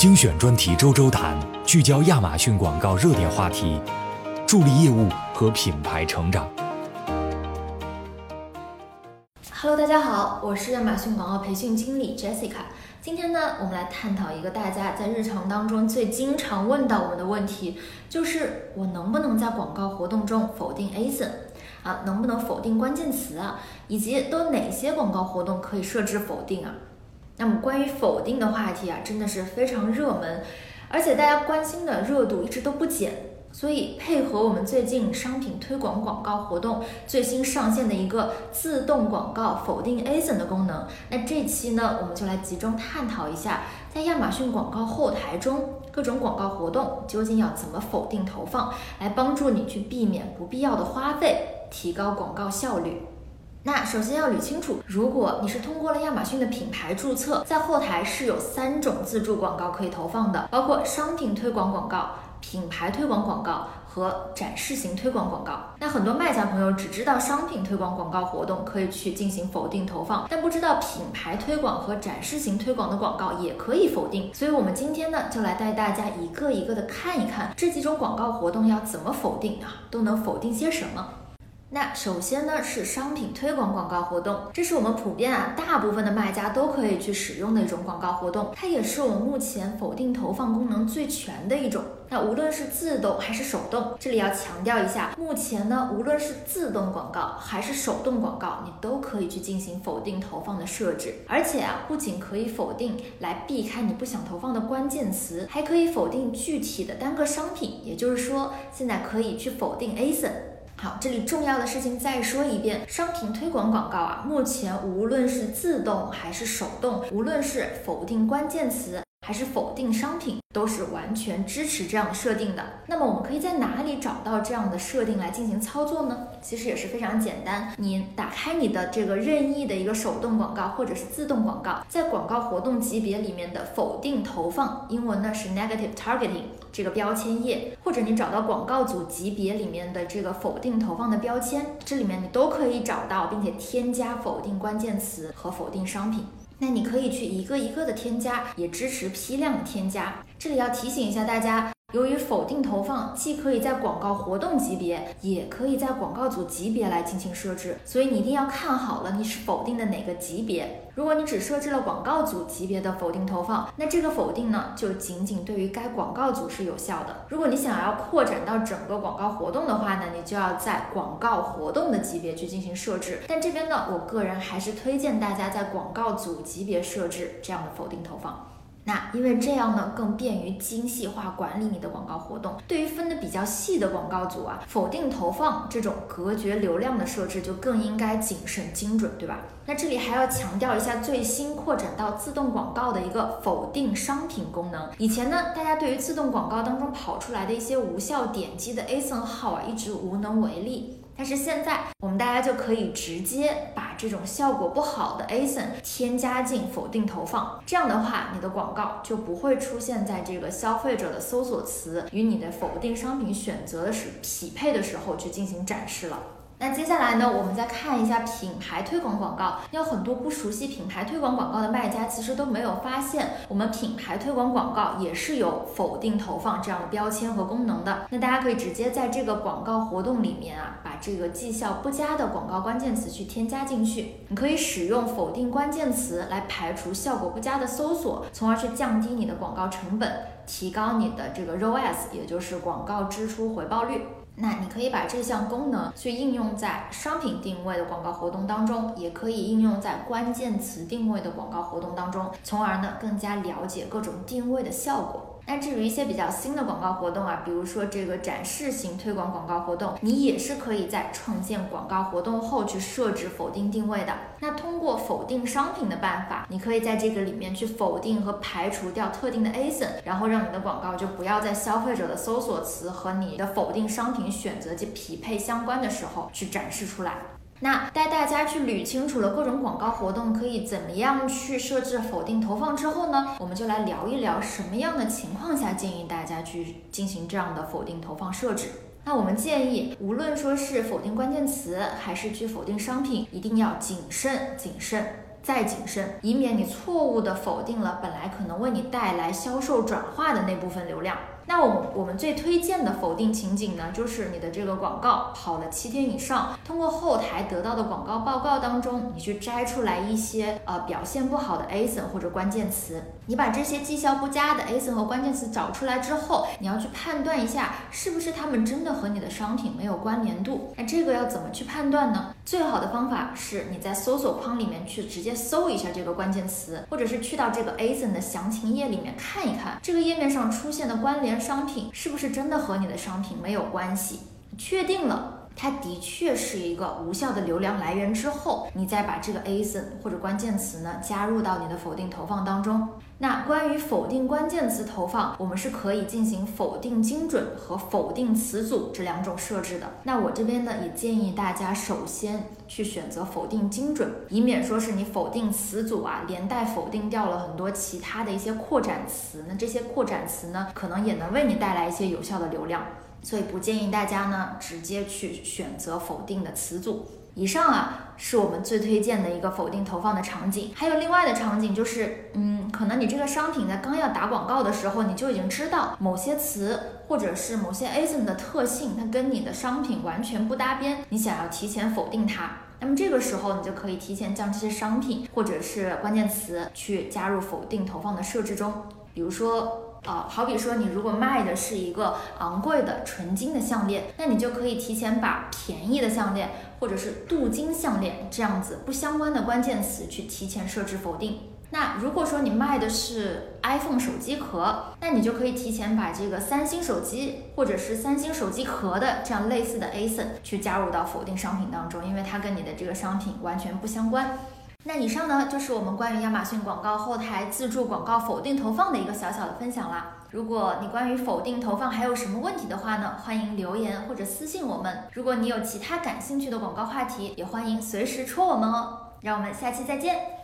精选专题周周谈，聚焦亚马逊广告热点话题，助力业务和品牌成长。Hello，大家好，我是亚马逊广告培训经理 Jessica。今天呢，我们来探讨一个大家在日常当中最经常问到我们的问题，就是我能不能在广告活动中否定 ASIN 啊？能不能否定关键词啊？以及都哪些广告活动可以设置否定啊？那么关于否定的话题啊，真的是非常热门，而且大家关心的热度一直都不减。所以，配合我们最近商品推广广告活动最新上线的一个自动广告否定 ASIN 的功能，那这期呢，我们就来集中探讨一下，在亚马逊广告后台中，各种广告活动究竟要怎么否定投放，来帮助你去避免不必要的花费，提高广告效率。那首先要捋清楚，如果你是通过了亚马逊的品牌注册，在后台是有三种自助广告可以投放的，包括商品推广广告。品牌推广广告和展示型推广广告，那很多卖家朋友只知道商品推广广告活动可以去进行否定投放，但不知道品牌推广和展示型推广的广告也可以否定。所以，我们今天呢，就来带大家一个一个的看一看这几种广告活动要怎么否定啊，都能否定些什么。那首先呢是商品推广广告活动，这是我们普遍啊大部分的卖家都可以去使用的一种广告活动，它也是我们目前否定投放功能最全的一种。那无论是自动还是手动，这里要强调一下，目前呢无论是自动广告还是手动广告，你都可以去进行否定投放的设置，而且啊不仅可以否定来避开你不想投放的关键词，还可以否定具体的单个商品，也就是说现在可以去否定 ASIN。好，这里重要的事情再说一遍，商品推广广告啊，目前无论是自动还是手动，无论是否定关键词还是否定商品，都是完全支持这样设定的。那么我们可以在哪里找到这样的设定来进行操作呢？其实也是非常简单，你打开你的这个任意的一个手动广告或者是自动广告，在广告活动级别里面的否定投放，英文呢是 negative targeting。这个标签页，或者你找到广告组级别里面的这个否定投放的标签，这里面你都可以找到，并且添加否定关键词和否定商品。那你可以去一个一个的添加，也支持批量的添加。这里要提醒一下大家。由于否定投放既可以在广告活动级别，也可以在广告组级别来进行设置，所以你一定要看好了你是否定的哪个级别。如果你只设置了广告组级别的否定投放，那这个否定呢就仅仅对于该广告组是有效的。如果你想要扩展到整个广告活动的话呢，你就要在广告活动的级别去进行设置。但这边呢，我个人还是推荐大家在广告组级别设置这样的否定投放。因为这样呢，更便于精细化管理你的广告活动。对于分的比较细的广告组啊，否定投放这种隔绝流量的设置就更应该谨慎精准，对吧？那这里还要强调一下最新扩展到自动广告的一个否定商品功能。以前呢，大家对于自动广告当中跑出来的一些无效点击的 ASIN 号啊，一直无能为力。但是现在，我们大家就可以直接把这种效果不好的 ASIN 添加进否定投放，这样的话，你的广告就不会出现在这个消费者的搜索词与你的否定商品选择的是匹配的时候去进行展示了。那接下来呢，我们再看一下品牌推广广告。有很多不熟悉品牌推广广告的卖家，其实都没有发现，我们品牌推广广告也是有否定投放这样的标签和功能的。那大家可以直接在这个广告活动里面啊，把这个绩效不佳的广告关键词去添加进去。你可以使用否定关键词来排除效果不佳的搜索，从而去降低你的广告成本，提高你的这个 ROAS，也就是广告支出回报率。那你可以把这项功能去应用在商品定位的广告活动当中，也可以应用在关键词定位的广告活动当中，从而呢更加了解各种定位的效果。那至于一些比较新的广告活动啊，比如说这个展示型推广广告活动，你也是可以在创建广告活动后去设置否定定位的。那通过否定商品的办法，你可以在这个里面去否定和排除掉特定的 ASIN，然后让你的广告就不要在消费者的搜索词和你的否定商品选择及匹配相关的时候去展示出来。那带大家去捋清楚了各种广告活动可以怎么样去设置否定投放之后呢，我们就来聊一聊什么样的情况下建议大家去进行这样的否定投放设置。那我们建议，无论说是否定关键词还是去否定商品，一定要谨慎谨慎。再谨慎，以免你错误的否定了本来可能为你带来销售转化的那部分流量。那我我们最推荐的否定情景呢，就是你的这个广告跑了七天以上，通过后台得到的广告报告当中，你去摘出来一些呃表现不好的 ASIN 或者关键词，你把这些绩效不佳的 ASIN 和关键词找出来之后，你要去判断一下是不是他们真的和你的商品没有关联度。那这个要怎么去判断呢？最好的方法是你在搜索框里面去直接搜一下这个关键词，或者是去到这个 ASIN 的详情页里面看一看，这个页面上出现的关联。商品是不是真的和你的商品没有关系？确定了，它的确是一个无效的流量来源之后，你再把这个 ASIN 或者关键词呢加入到你的否定投放当中。那关于否定关键词投放，我们是可以进行否定精准和否定词组这两种设置的。那我这边呢也建议大家首先去选择否定精准，以免说是你否定词组啊，连带否定掉了很多其他的一些扩展词。那这些扩展词呢，可能也能为你带来一些有效的流量。所以不建议大家呢直接去选择否定的词组。以上啊是我们最推荐的一个否定投放的场景。还有另外的场景就是，嗯，可能你这个商品在刚要打广告的时候，你就已经知道某些词或者是某些 ASIN 的特性，它跟你的商品完全不搭边，你想要提前否定它。那么这个时候你就可以提前将这些商品或者是关键词去加入否定投放的设置中，比如说。啊，好比说你如果卖的是一个昂贵的纯金的项链，那你就可以提前把便宜的项链或者是镀金项链这样子不相关的关键词去提前设置否定。那如果说你卖的是 iPhone 手机壳，那你就可以提前把这个三星手机或者是三星手机壳的这样类似的 ASIN 去加入到否定商品当中，因为它跟你的这个商品完全不相关。那以上呢，就是我们关于亚马逊广告后台自助广告否定投放的一个小小的分享啦。如果你关于否定投放还有什么问题的话呢，欢迎留言或者私信我们。如果你有其他感兴趣的广告话题，也欢迎随时戳我们哦。让我们下期再见。